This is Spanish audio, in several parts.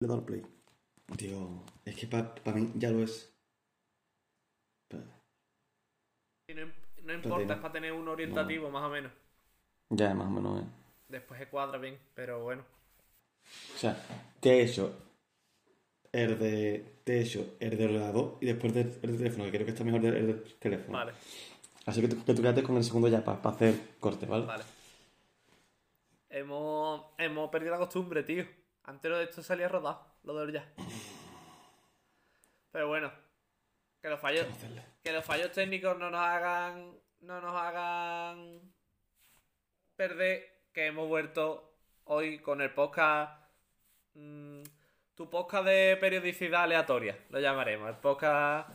Le he dado al play. Tío, es que para mí ya lo es. Y no, no importa, es para tener un orientativo más o menos. Ya, más o menos. eh. Después se cuadra bien, pero bueno. O sea, te he hecho el de. Te he hecho el de ordenador y después el del teléfono, que creo que está mejor el del teléfono. Vale, Así que tú, que tú quédate con el segundo ya para hacer corte, ¿vale? vale. Hemos, hemos perdido la costumbre, tío. Antes lo de esto salía rodado, lo de ya. Pero bueno, que los fallos, que los fallos técnicos no nos hagan, no nos hagan perder que hemos vuelto hoy con el podcast, mm, tu podcast de periodicidad aleatoria, lo llamaremos, el podcast,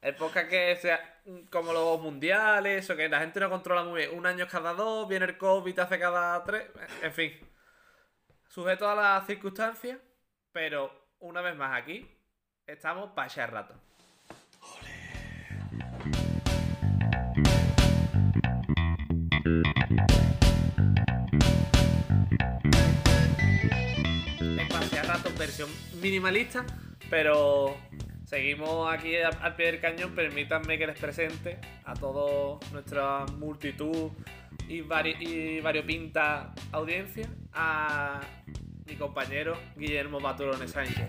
el podcast que sea como los mundiales, o que la gente no controla muy bien, un año cada dos, viene el COVID hace cada tres, en fin, sujeto a las circunstancias, pero una vez más aquí estamos para echar rato. Es para echar rato versión minimalista, pero seguimos aquí al, pie del cañón. Permítanme que les presente a toda nuestra multitud y, vari- y variopinta audiencia a mi compañero Guillermo Baturones Sánchez.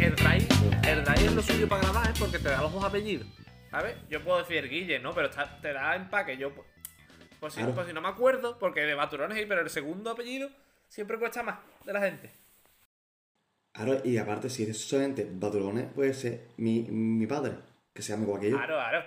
El RAI, el es lo suyo para grabar, ¿eh? porque te da los dos apellidos. ¿Sabes? Yo puedo decir Guille, ¿no? Pero está- te da empaque. Yo, por si, Claro. por si no me acuerdo, porque de Baturones sí, pero el segundo apellido siempre cuesta más de la gente. Ahora, y aparte, si eres solamente Baturones, puede ser mi, mi padre, que se llama igual que yo. Claro, claro.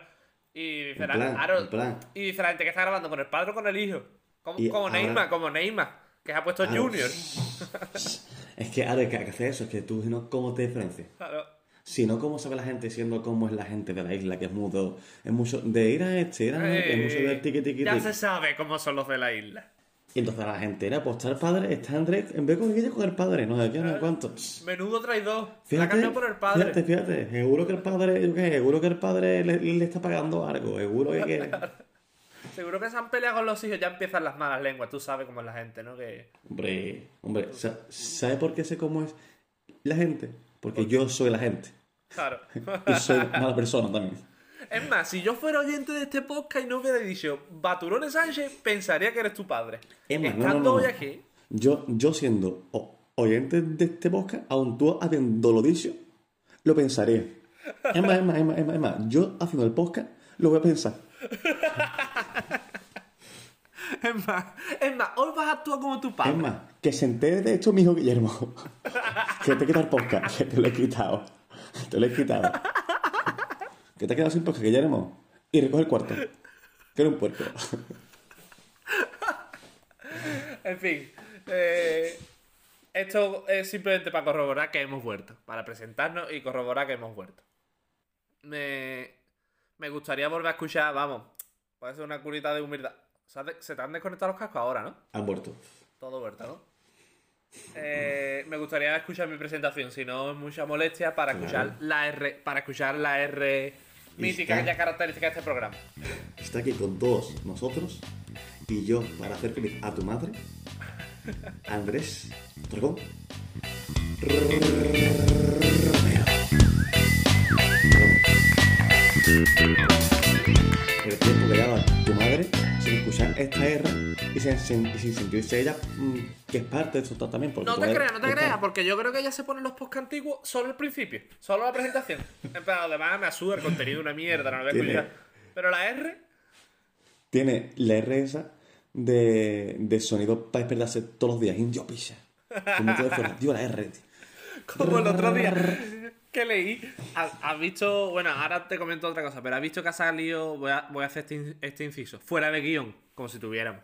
Y dice, En la, plan, claro, en plan. y dice la gente que está grabando con el padre o con el hijo. Como, Y como ahora- Neymar, como Neymar, que se ha puesto Claro. Junior. Es que ahora hay que hacer eso, es que tú no cómo te diferencias. Claro. Si no, cómo sabe la gente siendo cómo es la gente de la isla, que es mudo. Es mucho de ir a este, ir a este, es mucho de Eh, tiqui tiqui ya se sabe cómo son los de la isla. Y entonces la gente era, pues está el padre, está Andrés, en vez de con Guille, con el padre, no sé qué, no sé cuánto. Menudo traidor. La Fíjate, cambió por el padre. fíjate, fíjate, seguro que el padre, qué, seguro que el padre le, le está pagando algo, seguro que... que... Seguro que se han peleado con los hijos, ya empiezan las malas lenguas. Tú sabes cómo es la gente, ¿no? Que. Hombre, hombre, sa- ¿sabe por qué sé cómo es la gente? Porque yo soy la gente. Claro. Y soy mala persona también. Es más, si yo fuera oyente de este podcast y no hubiera dicho Baturones Sánchez, pensaría que eres tu padre. Es más, Estando no, no, hoy aquí. Yo, yo siendo oyente de este podcast, aun tú habiéndolo dicho, lo pensaría. Es más, es más, es más, es más, es más, yo haciendo el podcast lo voy a pensar. Es más, es más, hoy vas a actuar como tu padre. Es más, que se entere de esto mi hijo Guillermo. que te quita el podcast, que te lo he quitado. Te lo he quitado. Que te has quedado sin podcast, Guillermo. Y recoge el cuarto. Que era un puerco. En fin, eh, esto es simplemente para corroborar que hemos vuelto, para presentarnos y corroborar que hemos vuelto. Me, me gustaría volver a escuchar, vamos, puede ser una curita de humildad. Se, ha te han desconectado los cascos ahora, ¿no? Han muerto. Todo vuelta, ¿no? Eh, me gustaría escuchar mi presentación, si no es mucha molestia, para escuchar la R, para escuchar la R mítica ya característica de este programa. Está aquí con todos nosotros y yo para hacer feliz a tu madre, Andrés Dragón. El tiempo que escuchar esta R y sin, sin- sin sentirse ella mm, que es parte de esto también. No te creas, no te creas, porque yo creo que ella se pone los post antiguos solo al principio, solo la presentación. Además me asuda el contenido una mierda, no lo voy a. Pero la R, Tiene la R esa de, de sonido para despertarse todos los días. Indio picha. Como la R. tío. como el otro día que leí, has has visto, bueno, ahora te comento otra cosa, pero has visto que ha salido, voy a, voy a hacer este, este inciso, fuera de guion, como si tuviéramos.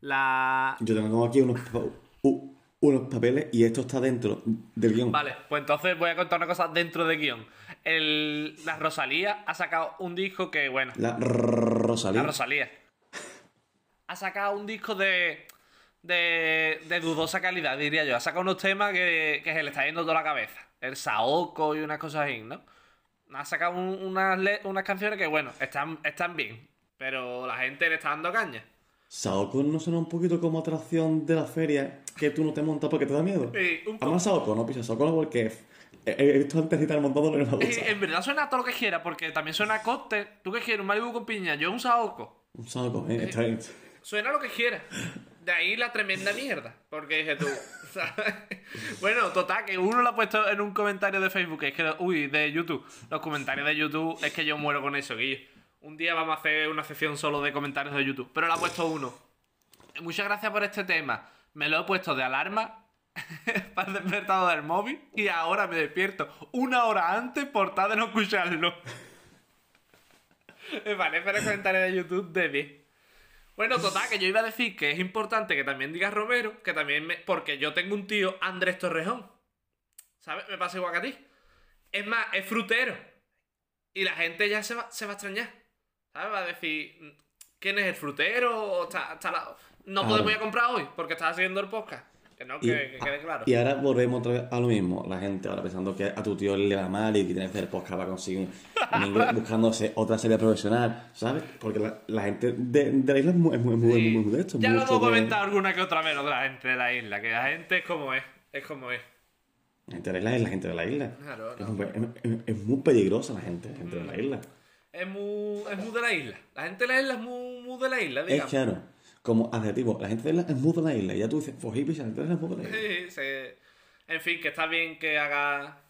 La... Yo tengo aquí unos, unos papeles y esto está dentro del guion. Vale, pues entonces voy a contar una cosa dentro de guion. El, la Rosalía ha sacado un disco que, bueno, La Rosalía. La Rosalía. Ha sacado un disco de, de, de dudosa calidad, diría yo. Ha sacado unos temas que, que se le está yendo toda la cabeza. El Saoko y unas cosas así, ¿no? Ha sacado un- unas, unas canciones que, bueno, están, están bien. Pero la gente le está dando caña. Saoko no suena un poquito como atracción de la feria que tú no te montas porque te da miedo. Poco. Además, Saoko no pisa Saoko porque he, visto antes citar montando lo que no me gusta. Eh, en verdad suena todo lo que quiera, porque también suena a cóctel. ¿Tú qué quieres? Un Malibu con piña. Yo un Saoko. Un Saoko, eh, está bien. Suena lo que quiera. De ahí la tremenda mierda. Porque dije tú. bueno, total, que uno lo ha puesto en un comentario de Facebook. Es que, uy, de YouTube. Los comentarios de YouTube es que yo muero con eso, Guillo. Un día vamos a hacer una sección solo de comentarios de YouTube. Pero lo ha puesto uno. Muchas gracias por este tema. Me lo he puesto de alarma para el despertador del móvil y ahora me despierto una hora antes por tal de no escucharlo. me parece el comentario de YouTube de. Bueno, total, que yo iba a decir que es importante que también digas Romero, que también me... Porque yo tengo un tío, Andrés Torrejón. ¿Sabes? Me pasa igual que a ti. Es más, es frutero. Y la gente ya se va, se va a extrañar. ¿Sabes? Va a decir, ¿quién es el frutero? O está, está la- No podemos ir a comprar hoy porque estás haciendo el podcast. Que no, que, que quede claro. Y ahora volvemos otra vez a lo mismo. La gente ahora pensando que a tu tío le va mal y que tiene que hacer podcast para conseguir un inglés, buscándose otra serie profesional, ¿sabes? Porque la, la gente de, de la isla es muy, es muy, es muy, Sí. muy- muy de esto. ya lo hemos de- comentado alguna que otra vez lo de la gente de la isla, que la gente es como es, es como es. La gente de la isla es la gente de la isla. Claro, es, no. muy, es- es muy peligrosa la gente, la gente de la isla. Es muy, es muy de la isla. La gente de la isla es muy, muy de la isla, Es digamos. claro, como adjetivo, la gente de la es muy de la isla. Y ya tú dices, pues hippie, la gente de la es muy de la isla. Sí, se- En fin, que está bien que haga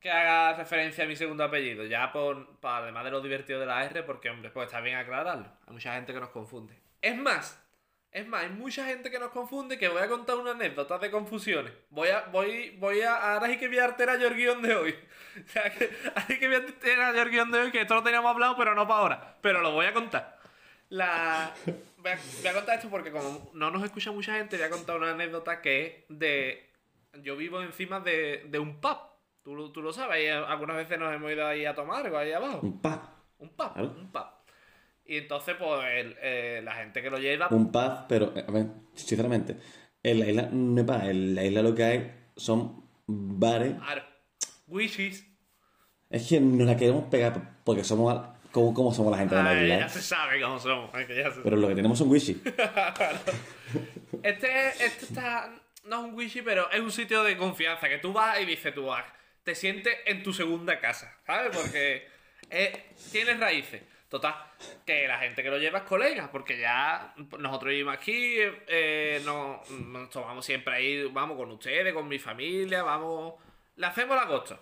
que haga referencia a mi segundo apellido, ya por, para, además de lo divertido de la R, porque hombre, pues está bien aclararlo. Hay mucha gente que nos confunde. Es más, es más, hay mucha gente que nos confunde que voy a contar una anécdota de confusiones. Voy a, voy, voy a, ahora sí que voy a guion de hoy. O sea, que, así que voy a de hoy, que esto lo teníamos hablado, pero no para ahora. Pero lo voy a contar. La... Voy a, voy a contar esto porque como no nos escucha mucha gente, voy a contar una anécdota que es de... Yo vivo encima de, de un pub. Tú, lo- tú lo sabes, algunas veces nos hemos ido ahí a tomar algo ahí abajo. Un pub. Un pub, un pub. Y entonces, pues, el- eh, la gente que lo lleva... Un pub, pero, eh, a ver, sinceramente, en la isla no es. En la isla lo que hay son bares. Ar- Wishes. Es que nos la queremos pegar porque somos como, como somos la gente de la Ay, ya se sabe cómo somos. ya se Pero lo que tenemos son wishy. Este, este está. No es un wishy, pero es un sitio de confianza. Que tú vas y dices, tú vas. Te sientes en tu segunda casa, ¿sabes? Porque eh, tienes raíces. Total, que la gente que lo lleva es colega, porque ya nosotros vivimos aquí, eh, nos, nos tomamos siempre ahí, vamos con ustedes, con mi familia, vamos. Le hacemos la costa.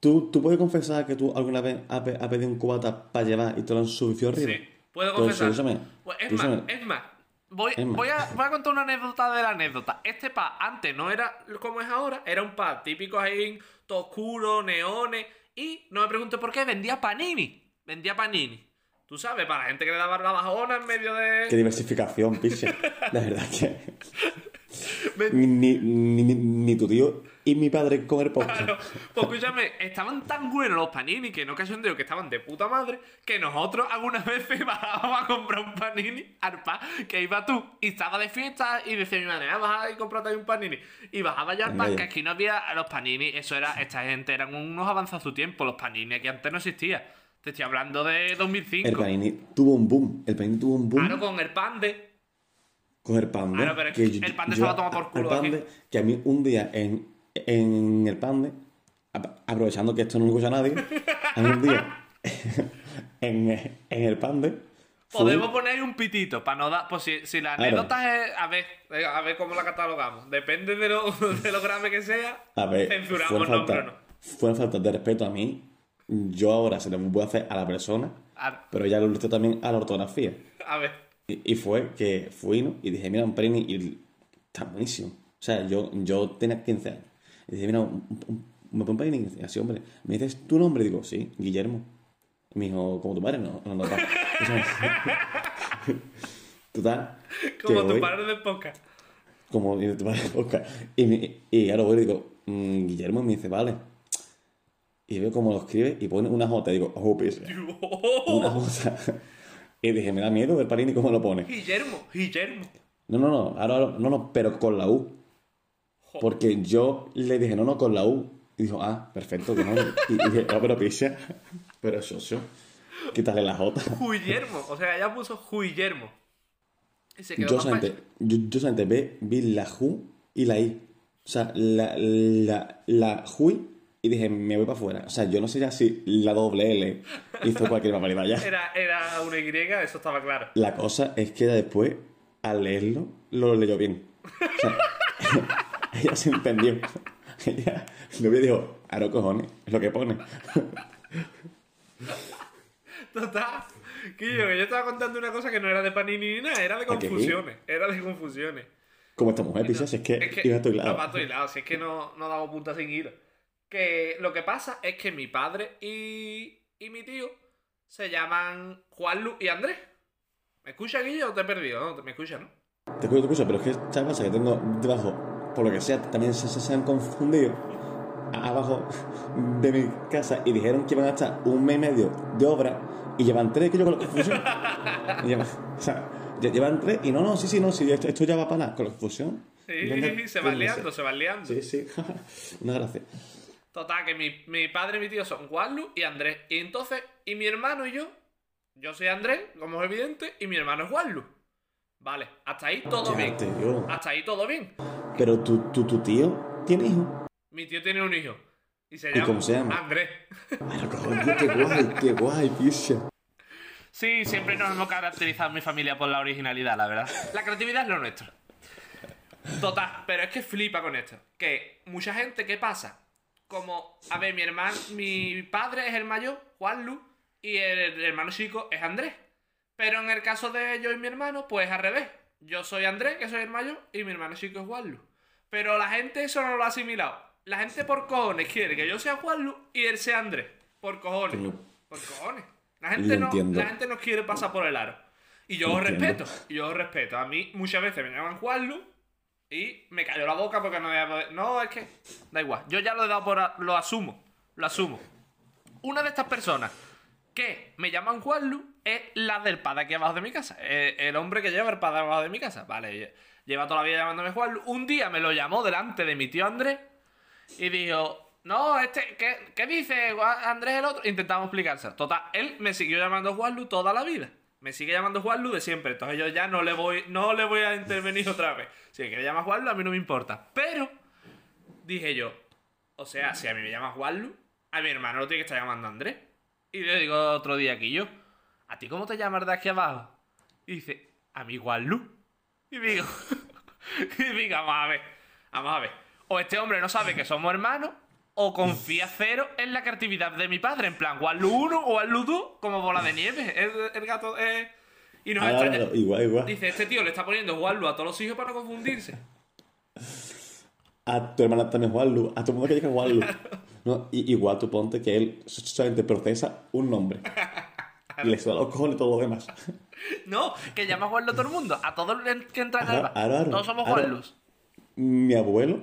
¿Tú, ¿Tú puedes confesar que tú alguna vez has, pe- has pedido un cubata para llevar y te lo han subido arriba? Sí, puedo confesar. Pues es más, es más. Voy, Es más. voy, a, voy a contar una anécdota de la anécdota. Este pub antes no era como es ahora, era un pub típico ahí, todo oscuro, neones. Y no me preguntes por qué, vendía panini. Vendía panini. Tú sabes, para la gente que le daba la bajona en medio de. Qué diversificación, piche. La verdad que... Ni, ni, ni, ni tu tío y mi padre comer podcast. Pues escúchame, estaban tan buenos los panini que no cachondeo que estaban de puta madre que nosotros algunas veces bajábamos a comprar un panini al pub que iba tú y estaba de fiesta y decía mi madre, ah, baja y cómprate ahí un panini. Y bajaba ya al ya. que aquí no había los panini, eso era, esta gente eran unos avanzados a su tiempo, los panini aquí antes no existía. Te estoy hablando de 2005. El panini tuvo un boom. El panini tuvo un boom Claro, con el pan de. Con el pande. Claro, pero es que el Pande se va a tomar por culo al Pande, que a mí un día en, en el pande, ap- aprovechando que esto no lo escucha nadie, a mí un día en, en el pande... fui- Podemos poner ahí un pitito para no dar. Pues si, si la anécdota es. A ver, eh, a ver cómo la catalogamos. Depende de lo, de lo grave que sea. A ver, censuramos fue el falta, no. fue falta de respeto a mí. Yo ahora se lo voy a hacer a la persona, A, pero ya lo hice también a la ortografía. a ver. Y, y fue que fui, ¿no? Y dije, mira, un panini y está buenísimo. O sea, yo, yo tenía 15 años. Y dije, mira, un, un- me pongo un. Y dice, así, hombre. ¿Me dices tu nombre? Y digo, sí, Guillermo. Y me dijo, como tu padre, no, no, no. Total. Como tu padre de podcast. como tu padre de podcast. Y, me- y ahora voy y digo, mm, Guillermo, y me dice, vale. Y veo cómo lo escribe y pone una J. Y digo, oh, pise. Una J. Y dije, me da miedo ver Panini cómo lo pone. Guillermo, Guillermo. No, no, no, ahora no, no, pero con la U. Porque yo le dije, no, no, con la U. Y dijo, ah, perfecto, que no. Y, y dije, no, pero pisa. Pero socio, quítale la J. Guillermo. O sea, ella puso Guillermo. Y se quedó Yo solamente, yo, yo solamente ve- vi la Ju y la I. O sea, la, la, la Hui y dije, me voy para afuera. O sea, yo no sé ya si la doble L hizo cualquier barbaridad ya. Era, era una Y, eso estaba claro. La cosa es que ella después, al leerlo, lo leyó bien. O sea, ella se entendió. Ella lo vio y dijo, aro cojones, es lo que pone. Total. Que yo, que yo estaba contando una cosa que no era de panini ni nada, era de confusiones. Era de confusiones. Como esta mujer, picha, si es que, Es que iba a tu no, lado. a tu lado, si es que no, no damos punta sin hilo. Que lo que pasa es que mi padre y, y mi tío se llaman Juanlu y Andrés. ¿Me escucha, Guillo, o te he perdido? No, me escucha, ¿no? Te escucho, te escucho, pero es que, ¿sabes? pasa? Que tengo debajo, por lo que sea, también se, se- se han confundido abajo de mi casa y dijeron que iban a estar un mes y medio de obra y llevan tres que yo con la confusión. Llevan, o sea, lle- llevan tres y no, no, sí, sí, no, sí, esto, esto ya va para nada, con la confusión. Sí, se van liando, se van liando. Sí, sí, una gracia. Total, que mi, mi padre y mi tío son Juanlu y Andrés. Y entonces, y mi hermano y yo, yo soy Andrés, como es evidente, y mi hermano es Juanlu. Vale, hasta ahí todo Ya, bien. tío. Hasta ahí todo bien. Pero tu, tu, tu tío tiene hijo. Mi tío tiene un hijo. Y se ¿Y llama, cómo se llama? Andrés. Cojones, qué guay, qué guay, picha. Sí, siempre nos hemos caracterizado en mi familia por la originalidad, la verdad. La creatividad es lo nuestro. Total, pero es que flipa con esto. Que mucha gente, ¿qué pasa? Como, a ver, mi hermano, mi padre es el mayor, Juanlu, y el, hermano chico es Andrés. Pero en el caso de yo y mi hermano, pues al revés. Yo soy Andrés, que soy el mayor, y mi hermano chico es Juanlu. Pero la gente eso no lo ha asimilado. La gente por cojones quiere que yo sea Juanlu y él sea Andrés. Por cojones. Por cojones. La gente, no, entiendo. la gente no quiere pasar por el aro. Y yo os entiendo. respeto. Y yo os respeto. A mí muchas veces me llaman Juanlu y me cayó la boca porque no voy a poder- No, es que. Da igual. Yo ya lo he dado por. Lo asumo. Lo asumo. Una de estas personas que me llaman Juanlu es la del padre aquí abajo de mi casa. El, hombre que lleva el padre abajo de mi casa. Vale, lle- lleva toda la vida llamándome Juanlu. Un día me lo llamó delante de mi tío Andrés y dijo. No, este, ¿qué, qué dice Andrés el otro? Intentamos explicárselo. Total, él me siguió llamando Juanlu toda la vida. Me sigue llamando Juanlu de siempre. Entonces yo ya no le voy, no le voy a intervenir otra vez. Si me quiere llamar Juanlu, a mí no me importa. Pero, dije yo, o sea, si a mí me llama Juanlu, a mi hermano lo tiene que estar llamando Andrés. Y le digo otro día aquí yo, ¿a ti cómo te llamas de aquí abajo? Y dice, a mí Juanlu. Y digo, y digo, vamos a ver, vamos a ver. O este hombre no sabe que somos hermanos, o confía cero en la creatividad de mi padre. En plan, Juanlu 1 o Juanlu 2, como bola de nieve. El, el gato, eh, Y nos extraña- igual, igual. Dice, este tío le está poniendo Juanlu a todos los hijos para no confundirse. A tu hermana también Juanlu, a todo el mundo que diga Juanlu. No, y, igual tú ponte que él solamente procesa un nombre. Le suda los cojones todo lo demás. No, que llama Juanlu a todo el mundo. A todos los que entran en el Todos somos. Juanlus. Mi abuelo,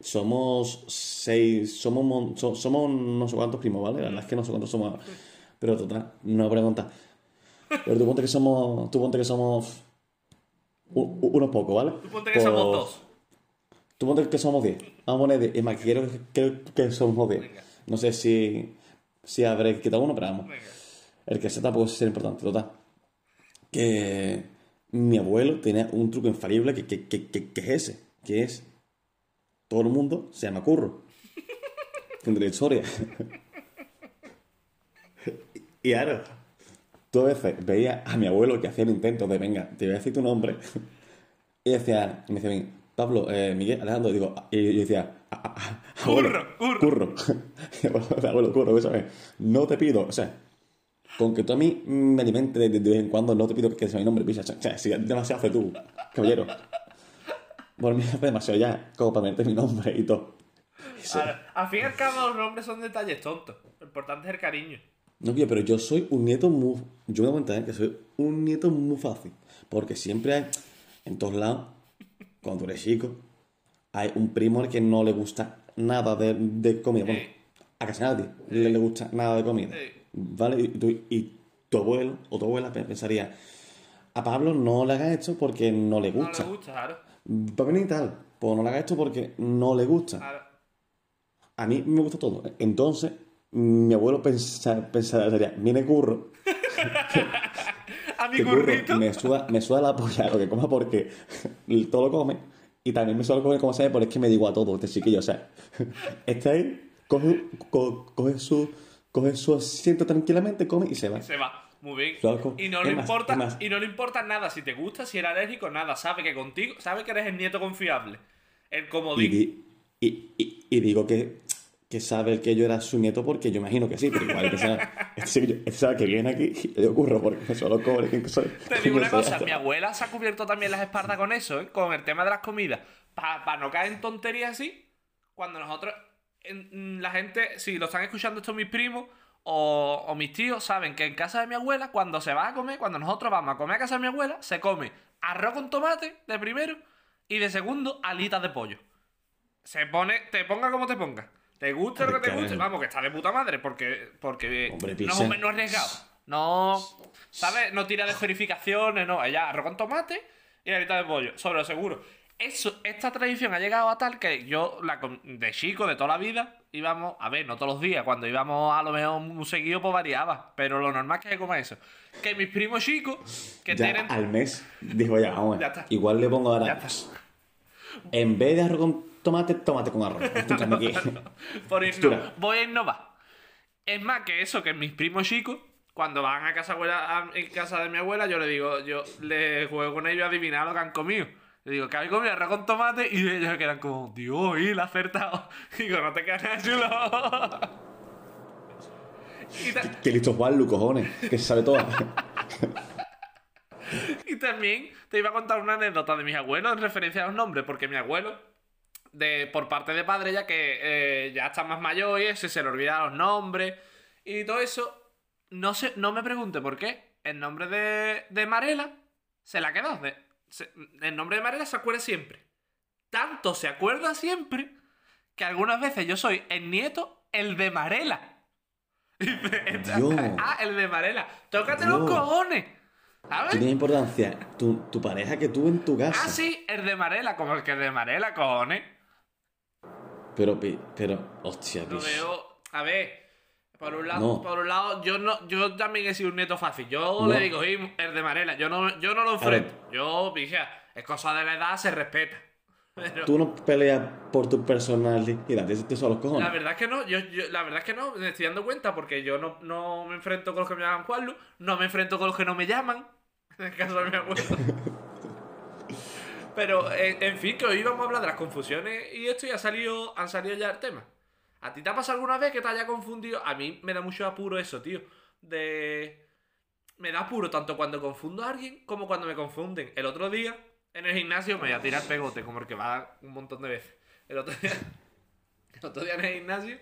somos seis, somos, so- somos no sé cuántos primos, ¿vale? La verdad es que no sé cuántos somos. Pero total, no pregunta. Pero tú ponte que somos, tú ponte que somos u- u- unos pocos, ¿vale? Tú ponte que somos dos. Tú ponte que somos 10. Vamos a poner 10. Es más, quiero que, que, somos 10. Venga. No sé si, si habré quitado uno, pero vamos. Venga. El que sea tampoco es ser importante, total. Que mi abuelo tenía un truco infalible que, que, que, que- que es ese. Que es... Todo el mundo se llama Curro. La historia. y ahora, tú a veces veías a mi abuelo que hacía el intento de, venga, te voy a decir tu nombre. y decía, me decía, a mí, Pablo, eh, Miguel, Alejandro, digo, y yo decía, "A- a- a- abuelo, Curro, curro. abuelo, curro, ¿sabes? No te pido, o sea, con que tú a mí me alimentes de, de- de vez en cuando, no te pido que sea mi nombre, picha. O sea, si demasiado hace tú, caballero. Por mí es demasiado ya, como para meterte mi nombre y todo. Sí. Al fin y al cabo, los nombres son detalles tontos. Lo importante es el cariño. No, tío, pero yo soy un nieto muy... Yo me doy cuenta, ¿eh? Que soy un nieto muy fácil. Porque siempre hay, en todos lados, cuando tú eres chico, hay un primo al que no le gusta nada de, de comida. Bueno, a casi nadie le, le gusta nada de comida. Sí. ¿Vale? Y tu, y tu abuelo o tu abuela pe- pensaría, a Pablo no le hagas esto porque no le No gusta. le gusta, claro. Va a venir y tal, pues no le hagas esto porque no le gusta. A mí me gusta todo. Entonces, mi abuelo pensa- pensaría, viene curro. A mi curro, me suda, me suda la polla lo que coma porque todo lo come. Y también me suda lo comer como sabe, porque es que me digo a todo este chiquillo. O sea, está ahí, coge, co- coge, su, coge su asiento tranquilamente, come y se va. Se va. Muy bien. Loco. Y no ¿Qué le más? importa, y no le importa nada si te gusta, si eres alérgico, nada. Sabe que contigo, sabe que eres el nieto confiable. El Y, comodín. di- y, y, y digo que, que sabe que yo era su nieto porque yo imagino que sí, pero igual que sabe, este este sabe que viene aquí y le ocurro porque solo cobre. que soy- Te digo una cosa, hasta- mi abuela se ha cubierto también las espaldas con eso, ¿eh? con el tema de las comidas. Para no caer en tonterías así, cuando nosotros, en- la gente, si lo están escuchando estos mis primos o, o mis tíos, saben que en casa de mi abuela, cuando se va a comer, cuando nosotros vamos a comer a casa de mi abuela, se come arroz con tomate de primero y de segundo alitas de pollo. Se pone, te ponga como te ponga. Te guste lo que te guste, vamos, que está de puta madre, porque, porque Hombre, no es menú arriesgado. No, ¿sabes? No tira de verificaciones, no. Ella arroz con tomate y alita de pollo, sobre lo seguro. Eso, esta tradición ha llegado a tal que yo, la, de chico, de toda la vida, íbamos, a ver, no todos los días, cuando íbamos a lo mejor un seguido, pues variaba, pero lo normal es que coma eso. Que mis primos chicos, que Ya tienen... al mes, dijo ya, vamos. Ya está. Igual le pongo ahora, en vez de arroz con tomate, tomate con arroz. Por inno- Hostia. voy a innovar. Es más que eso, que mis primos chicos, cuando van a casa abuela, a casa de mi abuela, yo le digo, yo le juego con ellos a adivinar lo que han comido. Le digo, ¿qué habéis comido? Arroz con tomate. Y ellos quedan como, Dios, y la acertado. Digo, no te quedas nada chulo. y, ta- Que listo Juan, Lu, cojones, que se sabe todo. y también te iba a contar una anécdota de mis abuelos en referencia a los nombres, porque mi abuelo, de, por parte de padre, ya que eh, ya está más mayor y eso, y se le olvidan los nombres y todo eso, no, sé, no me pregunte por qué. El nombre de, de Marela se la de- se- el nombre de Marela se acuerda siempre. Tanto se acuerda siempre que algunas veces yo soy el nieto, el de Marela. Ah, el de Marela. Tócate los Dios. cojones. ¿Sabes? Tiene importancia tu, tu pareja que tú en tu casa. Ah, sí, el de Marela, como el que el de Marela, cojones. Pero, pero, hostia, Lo veo. A ver. Por un lado, No. por un lado, yo no, yo también he sido un nieto fácil. Yo No. le digo, "Oye, el de Marela, yo no, yo no lo enfrento. Yo, pija, es cosa de la edad, se respeta. Pero Tú no peleas por tu personalidad, te, te son los cojones. la verdad es que no, yo, yo- la verdad es que no, me estoy dando cuenta porque yo no, no me enfrento con los que me llaman Juanlu, no me enfrento con los que no me llaman, en el caso de mi abuelo. Pero, en, en fin, que hoy vamos a hablar de las confusiones y esto ya ha salido, han salido ya el tema. ¿A ti te ha pasado alguna vez que te haya confundido? A mí me da mucho apuro eso, tío. De... Me da apuro tanto cuando confundo a alguien como cuando me confunden. El otro día, en el gimnasio, me voy a tirar pegote, como el que va un montón de veces. El otro día, el otro día en el gimnasio,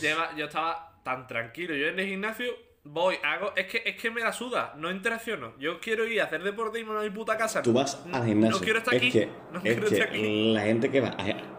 lleva- yo estaba tan tranquilo. Yo en el gimnasio voy, hago... Es que, es que me la suda, no interacciono. Yo quiero ir a hacer deporte y irme a mi puta casa. Tú vas al gimnasio. No quiero estar es aquí. Que, no es quiero que estar aquí. la gente que va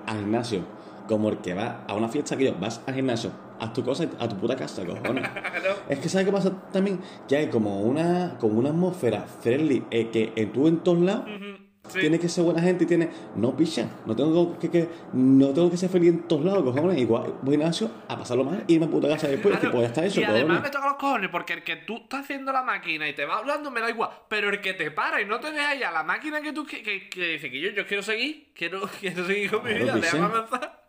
al gimnasio, como el que va a una fiesta que yo, vas al gimnasio, haz tu cosa a tu puta casa, cojones. Es que ¿sabes qué pasa también? Que hay como una, como una atmósfera friendly eh, que en tú en todos lados Ujú, sí. tienes que ser buena gente y tienes... No, picha, no tengo que, que- no tengo que ser feliz en todos lados, cojones. Igual voy al gimnasio a pasarlo mal y irme a puta casa después. Claro, pues ya está eso, y además me toca los cojones porque el que tú estás haciendo la máquina y te va hablando me da igual, pero el que te para y no te deja ya la máquina que tú que, que, que dice que yo, yo quiero seguir, quiero, quiero seguir con mi Claro, vida, déjame avanzar.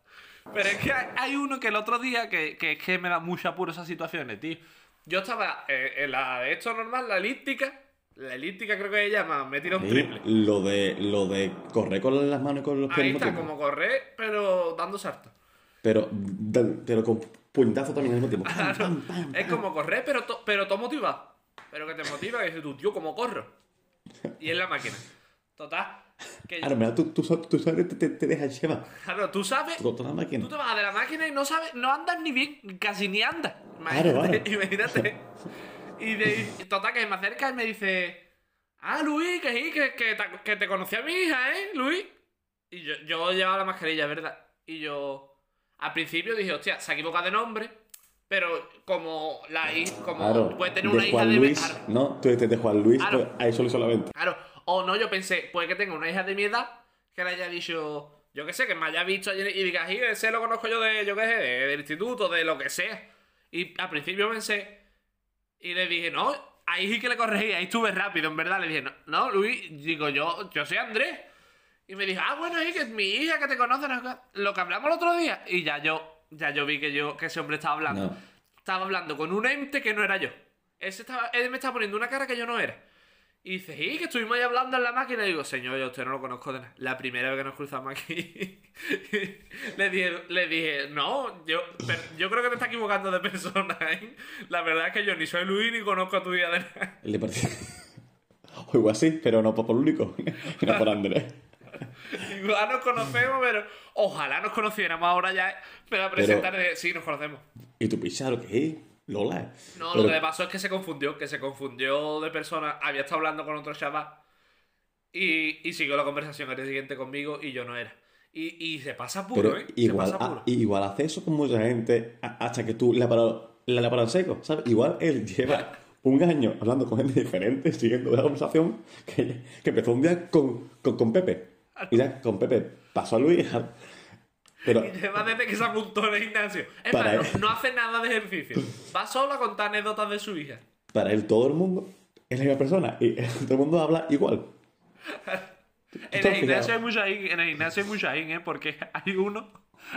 Pero es que hay, hay uno que el otro día que, que es que me da mucho apuro esas situaciones, tío. Yo estaba eh, en la de esto normal, la elíptica, la elíptica creo que se llama, me tira un triple. lo de lo de correr con las manos y con los pies Ahí está, tiempo. como correr, pero dando saltos. Pero, pero con puñetazo también al mismo tiempo. Pam, pam, pam, Es como correr, pero, to- pero todo motivado. Pero que te motiva, que dices tú, tío, ¿cómo corro? Y es la máquina. Total. Que, Claro, mira, tú, tú, tú sabes, te, te, dejas llevar. claro, tú sabes, Toda la máquina. tú te vas de la máquina y no sabes, no andas ni bien, casi ni andas. Claro, Imagínate. claro. imagínate. Y, de, y total, que me acerca y me dice, ah, Luis, que sí, que, que, te, que te conocí a mi hija, ¿eh, Luis? Y yo, yo llevaba la mascarilla, ¿verdad? Y yo, al principio dije, hostia, se ha equivocado de nombre, pero como la hija, como Claro, puede tener de una hija Juan de... Luis, Claro, ¿no? Tú dices de Juan Luis, Claro. pues, ahí solo solamente. Claro, o no, yo pensé, puede que tenga una hija de mi edad que le haya dicho, yo qué sé, que me haya visto ayer y diga, sí, ese lo conozco yo de, yo qué sé, de- del instituto, de lo que sea. Y al principio pensé, y le dije, no, ahí sí que le corregí, ahí estuve rápido, en verdad. Le dije, no, no Luis, digo, yo, yo soy Andrés. Y me dijo, ah, bueno, sí, que es mi hija que te conoce, lo que hablamos el otro día. Y ya yo, ya yo vi que yo, que ese hombre estaba hablando. No. Estaba hablando con un ente que no era yo. Ese estaba, él me estaba poniendo una cara que yo no era. Y dice, sí, que estuvimos ahí hablando en la máquina. Y digo, señor, yo a usted no lo conozco de nada. La primera vez que nos cruzamos aquí, le, dije, le dije, no, yo, pero yo creo que te está equivocando de persona, ¿eh? La verdad es que yo ni soy Luis ni conozco a tu hija de nada. De partido. O igual sí, pero no por único. no por Andrés. Igual nos conocemos, pero ojalá nos conociéramos ahora ya. Va a presentar de, sí, nos conocemos. Y tú piensas lo que es, Lola. No, Pero- lo que le pasó es que se confundió, que se confundió de persona. Había estado hablando con otro chaval y, y siguió la conversación al día siguiente conmigo y yo no era. Y, y se pasa puro, Pero ¿eh? igual, se pasa ah, puro. igual hace eso con mucha gente a- hasta que tú le parado en seco, ¿sabes? Igual él lleva un año hablando con gente diferente, siguiendo una conversación que, que empezó un día con, con, con Pepe. Y ya con Pepe pasó a Luis. Pero Y lleva desde que se apuntó en el gimnasio. Es Para más, él. no, no hace nada de ejercicio. Va solo a contar anécdotas de su hija. para él todo el mundo es la misma persona y todo el mundo habla igual. En el fijado. hay mucha en el gimnasio hay mucha ¿eh? Porque hay uno,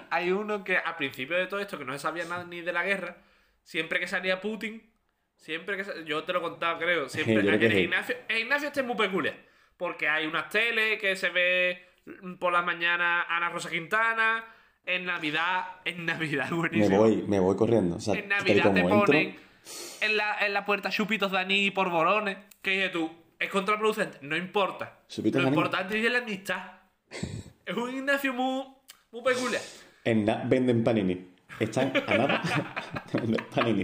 hay uno que al principio de todo esto, que no se sabía nada ni de la guerra, siempre que salía Putin, siempre que sa- yo te lo he contado, creo, siempre creo en sí. gimnasio, el gimnasio este es muy peculiar. Porque hay unas teles que se ve por las mañanas Ana Rosa Quintana, en Navidad, en Navidad, Me buenísimo. voy, me voy corriendo. O sea, En Navidad te ponen en la, en la puerta chupitos de anís por borones. Que dices tú, es contraproducente. No importa. Chupitos Lo de anís. importante es la amistad. es un gimnasio muy, muy peculiar. En venden panini. Están a nada panini.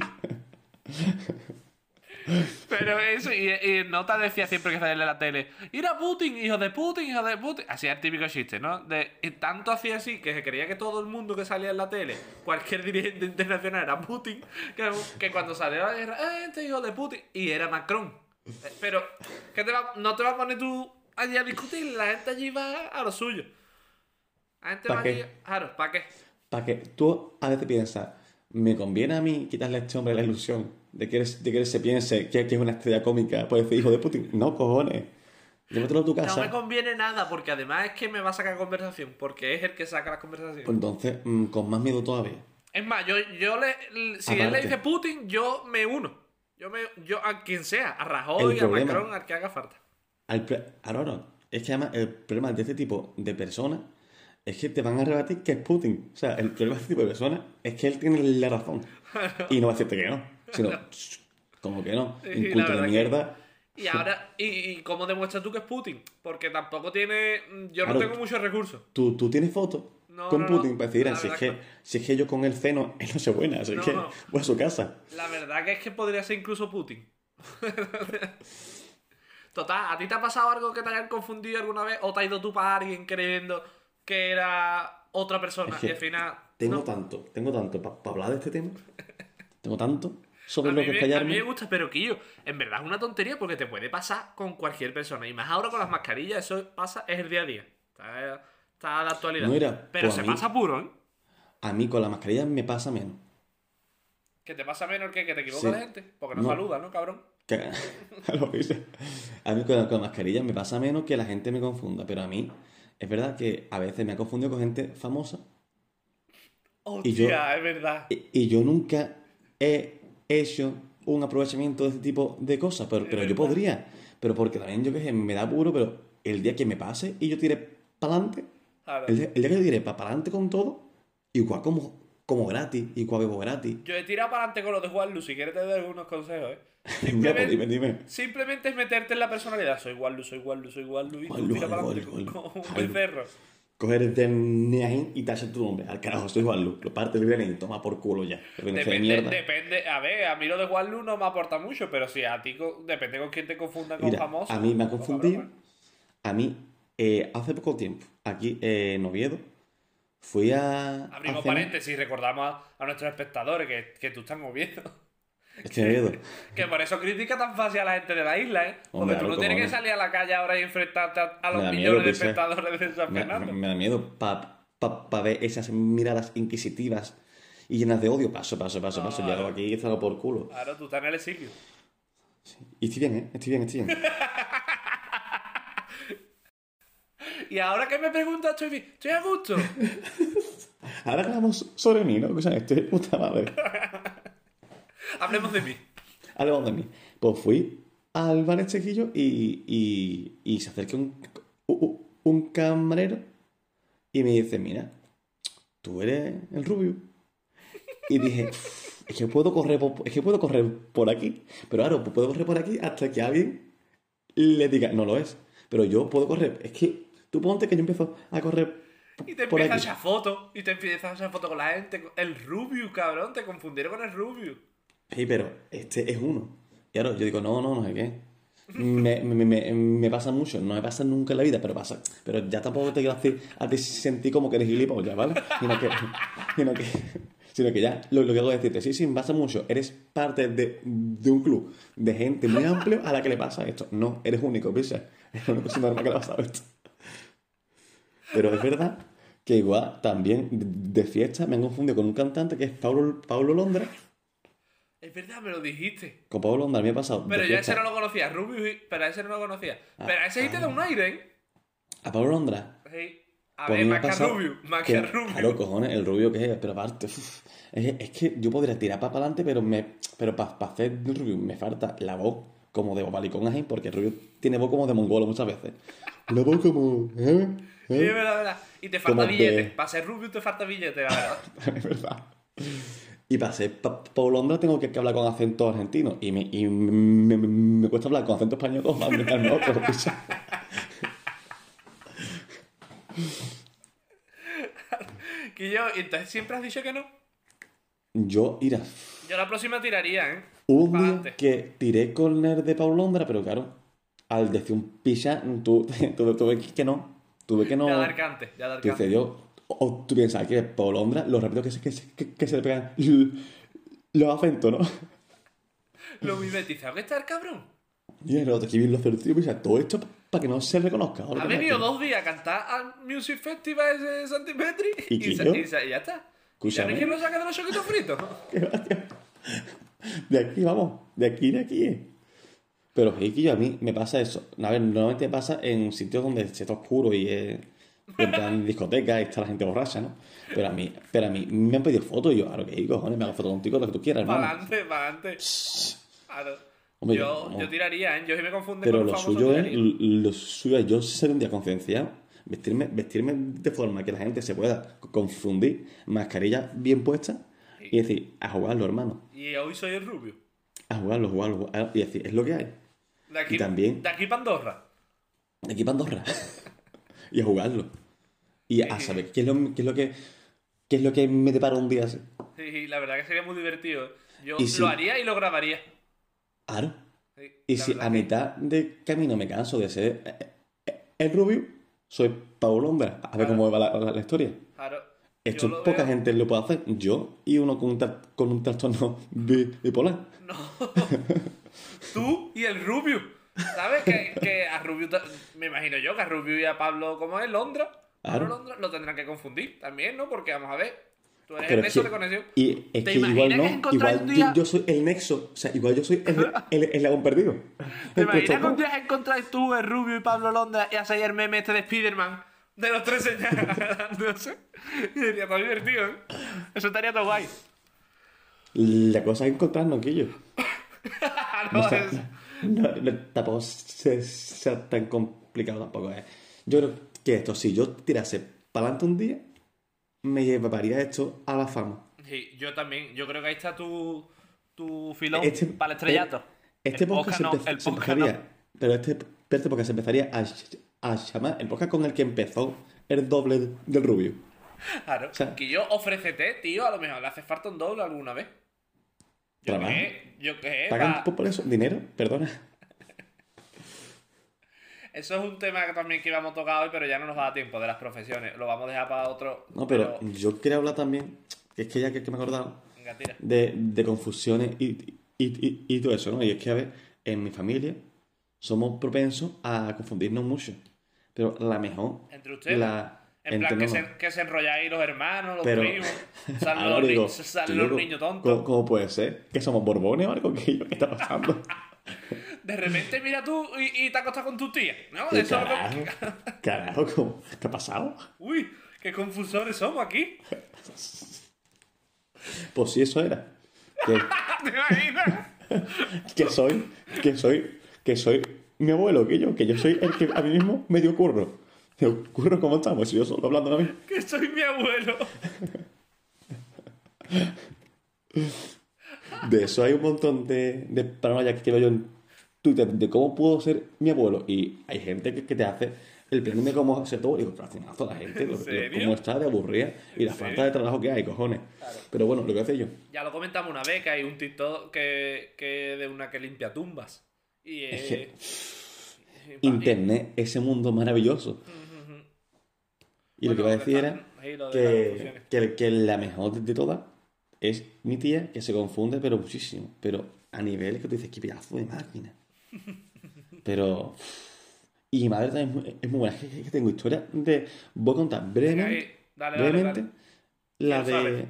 Pero eso, y, y Nota decía siempre que salía en la tele: Ir a Putin, hijo de Putin, hijo de Putin. Así el típico chiste, ¿no? De, y tanto hacía así que se creía que todo el mundo que salía en la tele, cualquier dirigente internacional era Putin, que, que cuando salió la guerra, "Eh, este hijo de Putin, y era Macron. Eh, Pero, ¿qué te va, no te vas a poner tú allí a discutir, la gente allí va a lo suyo. La gente ¿Pa va qué? allí. Claro, ¿para qué? Para que tú a veces piensas, ¿me conviene a mí quitarle a este hombre la ilusión de que, eres- de que se piense que, que es una estrella cómica por decir hijo de Putin? No, cojones. Llévatelo a tu No casa. me conviene nada, porque además es que me va a sacar conversación, porque es el que saca las conversaciones. Pues entonces, mm, con más miedo todavía. Es más, yo, yo le, si él le dice Putin, yo me uno. Yo me, yo a quien sea, a Rajoy, a Macron, al que haga falta. Al ahora, es que además el problema de este tipo de personas es que te van a rebatir que es Putin. O sea, el problema de este tipo de personas es que él tiene la razón. Y no va a decirte que no. Sino, como que no. Inculto de que- mierda. Y ahora, y, y cómo demuestras tú que es Putin? Porque tampoco tiene. Yo no tengo muchos recursos. Tú, tú tienes fotos No, con no, no. Putin para decir, ah, si es, que, que no. si es que yo con el ceno es Nochebuena, así No, que no. voy a su casa. La verdad que es que podría ser incluso Putin. Total, ¿a ti te ha pasado algo que te hayan confundido alguna vez? ¿O te has ido tú para alguien creyendo que era otra persona Es que y al final. Tengo no? tanto, tengo tanto para hablar de este tema. Tengo tanto sobre A lo que me, a mí callarme. me gusta, pero Quillo, en verdad es una tontería porque te puede pasar con cualquier persona. Y más ahora con las mascarillas, eso pasa, es el día a día. Está, está la actualidad. No, pero pues se mí- pasa puro, ¿eh? A mí con la mascarilla me pasa menos. Que te pasa menos que, que te equivocas Sí. de gente. Porque no, No. saludas, ¿no, cabrón? Que- a lo que dice. A mí con, con la mascarilla me pasa menos que la gente me confunda. Pero a mí, es verdad que a veces me ha confundido con gente famosa. Hostia, yo- es verdad. Y, y yo nunca he hecho un aprovechamiento de este tipo de cosas. Pero, pero yo podría. Pero porque también yo que sé, me da apuro. Pero el día que me pase y yo tire para adelante. El, día- el día que yo tire para adelante con todo. Igual como, como gratis. Igual bebo gratis. Yo he tirado para adelante con lo de Juan Lu, si quieres te doy algunos consejos, ¿eh? Pues, dime, dime. Simplemente es meterte en la personalidad. Soy Wallu, soy Wallu, soy Wallu. Y tú Wallu, tira para adelante como un becerro. Coger el DNI y tachar tu nombre. Al carajo, soy Juan Lu. Lo parte del DNI. Toma por culo ya. De Depende, depende, a ver, a mí lo de Wallu no me aporta mucho, pero si a ti depende con quién te confunda con Mira, famoso. a mí me ha confundido. A mí, eh, hace poco tiempo, aquí eh, en Oviedo, fui a. Abrimos a paréntesis, recordamos a, a nuestros espectadores que, que tú estás moviendo. Estoy en Oviedo. Que por eso critica tan fácil a la gente de la isla, ¿eh? Porque tú no tienes que salir a la calle ahora y enfrentarte a, a los millones miedo, de espectadores de San Fernando. me- me da miedo para pa, pa ver esas miradas inquisitivas y llenas de odio. Paso, paso, paso, paso. Claro. hago aquí y salgo por culo. Claro, tú estás en el exilio. Y estoy bien, ¿eh? Estoy bien, estoy bien. Y ahora que me preguntas, estoy bien. Estoy a gusto. Ahora hablamos sobre mí, ¿no? O sea, estoy de puta madre. Hablemos de mí. Hablamos de mí. Pues fui al bar este chiquillo y, y, y se acerca un, un, camarero y me dice, mira, tú eres el rubio. Y dije, es que puedo correr por, es que puedo correr por aquí. Pero claro, puedo correr por aquí hasta que alguien le diga, no lo es. Pero yo puedo correr. Es que tú ponte que yo empiezo a correr Y te empiezas a echar fotos. Y te empiezas a echar fotos con la gente. El Rubio, cabrón. Te confundieron con el Rubio. Sí, pero este es uno. Y ahora yo digo, no, no, no sé qué. Me, me, me, me pasa mucho, no me pasa nunca en la vida, pero pasa. Pero ya tampoco te quiero hacer a ti sentir como que eres gilipollas, ¿vale? Sino que, sino que, sino que ya lo, lo que hago es decirte, sí, sí, me pasa mucho. Eres parte de, de un club de gente muy amplio a la que le pasa esto. No, eres único, ¿viste? Eres el único normal que le pasa esto. Pero es verdad que igual también de fiesta me han confundido con un cantante que es Paulo, Paulo Londra. Es verdad, me lo dijiste. Con Pablo Londra me ha pasado. Pero yo a ese no lo conocía. Rubio, y- pero a ese no lo conocía. Ah, pero a ese sí te da un aire, ¿eh? A Pablo Londra. Sí. A pues ver, más que Rubio. Más que a Rubio. Claro, cojones, el rubio que es, pero aparte, uf, es, es que yo podría tirar para adelante, pero me pero para hacer rubio me falta la voz como de balicón así, porque rubio tiene voz como de mongolo muchas veces. La voz como, ¿eh? Sí, ¿eh? es verdad, es verdad. Y te falta Como billete. de- Para ser Rubio te falta billete, la verdad. es verdad. Y para ser Pa- Londra tengo que, que hablar con acento argentino. Y me, y me, me- me cuesta hablar con acento español meterme otro. que yo, y entonces siempre has dicho que no. Yo, mira, Yo la próxima tiraría, ¿eh? Hubo un Pa'lante. día que tiré corner de Pablo Londra, pero claro, al decir un picha, tú, tuve, tuve que no. Tuve que no. Ya dar cante, ya dar Tú cante. dices, yo, o, tú piensas que es Pablo Londra, lo rápido que se, que, que, que se le pegan los acentos, ¿no? Lo mimetizado que está el cabrón. Y el otro que bien lo tío, piensa, todo esto para que no se reconozca. Ha que venido dos días a cantar al Music Festival de Santimetri ¿Y y, ya está. ¿Y ya Escúchame. no hay quien lo saque de los choquitos fritos? De aquí, vamos, de aquí, de aquí. eh. Pero es que yo a mí me pasa eso. A ver, normalmente pasa en sitios donde se está oscuro y es en plan discoteca y está la gente borracha, ¿no? Pero a mí, pero a mí me han pedido fotos y yo, claro que cojones, me hago fotos contigo, lo que tú quieras, Para hermano. adelante, para adelante. Hombre, yo, vamos. yo tiraría, ¿eh? Yo si me confunde Pero con lo suyo es, lo suyo es yo ser un día concienciado, vestirme, vestirme de forma que la gente se pueda confundir, mascarilla bien puesta y decir, a jugarlo, hermano. Y hoy soy el rubio. A jugarlo, jugarlo, jugarlo. Y decir, es lo que hay. De aquí, Y también- De aquí para Andorra. De aquí para Andorra. Y a jugarlo. Y a saber qué es lo, qué es lo que qué es lo que me depara un día así. Sí, sí, la verdad que sería muy divertido. Yo si- lo haría y lo grabaría. Claro. Sí, Y si a mitad de camino me canso de ser eh, eh, el rubio, soy Pablo Londra. A ver Claro. cómo va la, la- la historia. Claro. Esto poca veo- gente lo puede hacer. Yo y uno con un, con un trastorno bi- bipolar. No. Tú y el Rubio. ¿Sabes? Que, que a Rubio, me imagino yo, que a Rubio y a Pablo, como es Londra, Pablo Claro. Londra, lo tendrán que confundir también, ¿no? Porque vamos a ver, tú eres Pero el nexo de conexión. Y es ¿Te que igual no. Igual día- yo soy el nexo. O sea, igual yo soy el, el, el eslabón perdido. ¿Te imaginas que un día encontráis tú, el Rubio y Pablo Londra y hacéis el meme este de Spiderman? De los tres señalándose. Y sería todo divertido, ¿eh? Eso estaría todo guay. La cosa es encontrarnos, Quillo. No, No, es- no, no, tampoco se- sea tan complicado tampoco es. Yo creo que esto, si yo tirase para adelante un día, me llevaría esto a la fama. Sí, yo también. Yo creo que ahí está tu, tu filón Este- para el estrellato. Este El podcast se, no, el podcast empezaría, no. pero este, este podcast se empezaría a, a llamar el podcast con el que empezó el doble del rubio. Claro. sea- que yo ofrécete, tío, a lo mejor le hace falta un doble alguna vez. Yo Trabaja. qué, yo qué, ¿Pagan por eso? ¿Dinero? Perdona. Eso es un tema que también que íbamos a tocar hoy, pero ya no nos da tiempo de las profesiones. Lo vamos a dejar para otro. No, pero yo quería hablar también, que es que ya que, me he acordado, Venga, de, de confusiones y, y, y, y todo eso, ¿no? Y es que, a ver, en mi familia somos propensos a confundirnos mucho. Pero la mejor... Entre ustedes. La, En plan, que se, que se enrolláis los hermanos, los Pero- primos. Salen Ahora los, digo, salen niños tontos. ¿cómo, cómo puede ser? ¿Que somos borbones o algo? ¿Qué, ¿Qué está pasando? De repente mira tú y, y te acostas con tu tía. ¿No? ¿Qué Eso carajo? que-. ¿qué ha pasado? Uy, qué confusores somos aquí. Pues sí, eso era. Que, ¿Te imaginas? que soy, que soy, que soy mi abuelo, que yo, que yo soy el que a mí mismo me dio curro. Digo, curro, ¿cómo estamos? Yo solo hablando a mí. Que soy mi abuelo. De eso hay un montón de, de paranoia que veo yo en Twitter de cómo puedo ser mi abuelo. Y hay gente que, que te hace el plan de cómo ser todo. Y digo, toda la gente, lo- cómo está de aburrida y la ¿En falta de trabajo que hay, cojones. Pero bueno, lo que hace yo. Ya lo comentamos una vez que hay un TikTok que, que de una que limpia tumbas. Y Es eh, que y- Internet, ese mundo maravilloso. Y lo que iba a decir era que, que, que la mejor de todas es mi tía, que se confunde, pero muchísimo. Pero a niveles que tú dices, qué pedazo de máquina. Pero. Y mi madre también es muy, es muy buena. Es que, tengo historia de. Voy a contar brevemente. Ahí, dale, dale, brevemente dale. la de.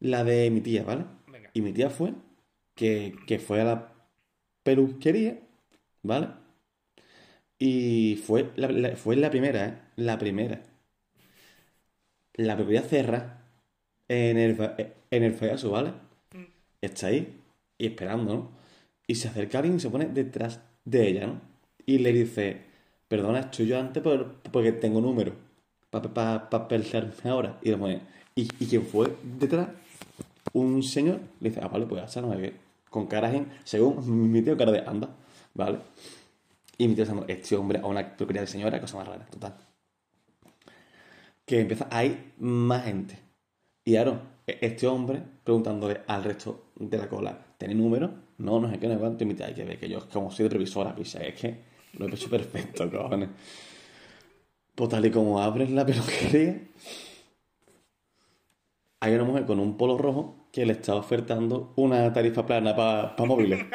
La de mi tía, ¿vale? Venga. Y mi tía fue que, que fue a la peluquería, ¿vale? Y fue la, la- fue la primera, ¿eh? La primera. La peluquería cerra en el, en el payaso, ¿vale? Mm. Está ahí y esperando, ¿no? Y se acerca alguien y se pone detrás de ella, ¿no? Y le dice, perdona, estoy yo antes por- porque tengo número. Para pa, pa, pensarme ahora. Y le pone, ¿y, y quién fue detrás? Un señor le dice, ah, vale, pues ya no me ve. Con cara en, según mi tío, cara de anda, ¿vale? Y mi tío este hombre a una peluquería de señora, cosa más rara, total. Que empieza, hay más gente. Y claro, e- este hombre preguntándole al resto de la cola, ¿tiene número? No, no sé qué, no cuánto. Y mi tía, hay que ver que yo, como soy de previsora, pisa, es que lo he hecho perfecto, cojones. Pues tal y como abres la peluquería, hay una mujer con un polo rojo que le está ofertando una tarifa plana para móviles.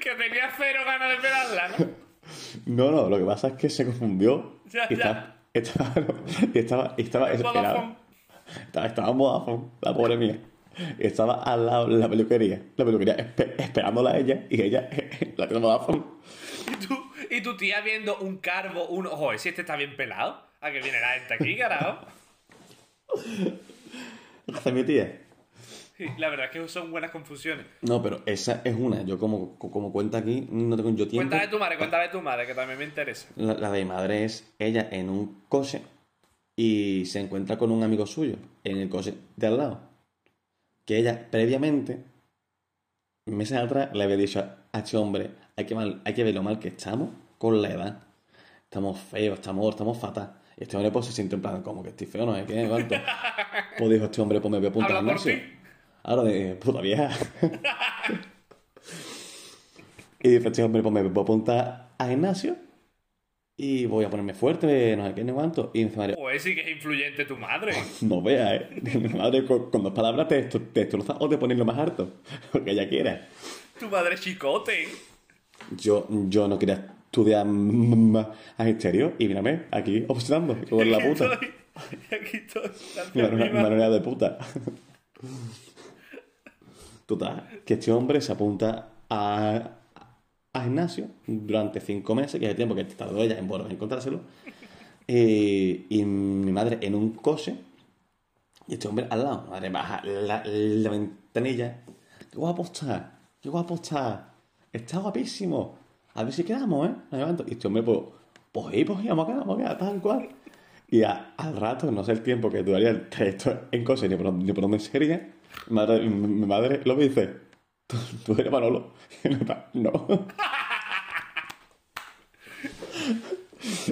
Que tenía cero ganas de pegarla, ¿no? No, no, lo que pasa es que se confundió. Ya, y ya. estaba, estaba, estaba, estaba. Estaba, estaba en Vodafone, la pobre mía. Estaba al lado de la peluquería. La peluquería espe- esperándola a ella y ella la tiene Vodafone. Y tú, y tu tía viendo un carbo, un. Ojo, si este está bien pelado. ¿A qué viene la gente aquí, carajo? Hace mi tía. Sí, la verdad es que son buenas confusiones. No, pero esa es una. Yo como, como cuenta aquí, no tengo yo tiempo. Cuéntale tu madre, cuéntale tu madre, que también me interesa. La, la de mi madre es ella en un coche y se encuentra con un amigo suyo en el coche de al lado. Que ella previamente, meses atrás, le había dicho a este hombre, hay que, mal- hay que ver lo mal que estamos con la edad. Estamos feos, estamos, estamos fatal. Y este hombre pues se siente en plan, como que estoy feo, no sé qué, cuánto. Pues dijo este hombre, pues me voy a apuntar al gimnasio. Ahora de puta vieja. y dice este hombre, pues me voy a apuntar al gimnasio y voy a ponerme fuerte, no sé qué, ni cuánto. Y dice Mario, Pues sí que es influyente tu madre. no veas, ¿eh? Mi madre con, con dos palabras te, te destroza o te pones lo más harto, lo que ella quiera. Tu madre es chicote. Yo, yo no quería estudiar más exterior y mírame, aquí observando, con la puta. estoy. Aquí estoy. Una, una, arriba. una manera de puta. Total, que este hombre se apunta a, a gimnasio durante cinco meses, que es el tiempo que tardó ella en volver a encontrárselo. Y, y mi madre en un coche, y este hombre al lado. Madre baja la, la ventanilla. ¡Qué guapo está! ¡Qué guapo está! Está guapísimo. A ver si quedamos, ¿eh? Levanto. Y este hombre, pues, pues, sí, pues, vamos a quedar, vamos a quedar, tal cual. Y al rato, no sé el tiempo que duraría el trayecto en coche ni por, ni por dónde sería, madre, mi, madre lo y dice, ¿tú, tú eres Manolo? No.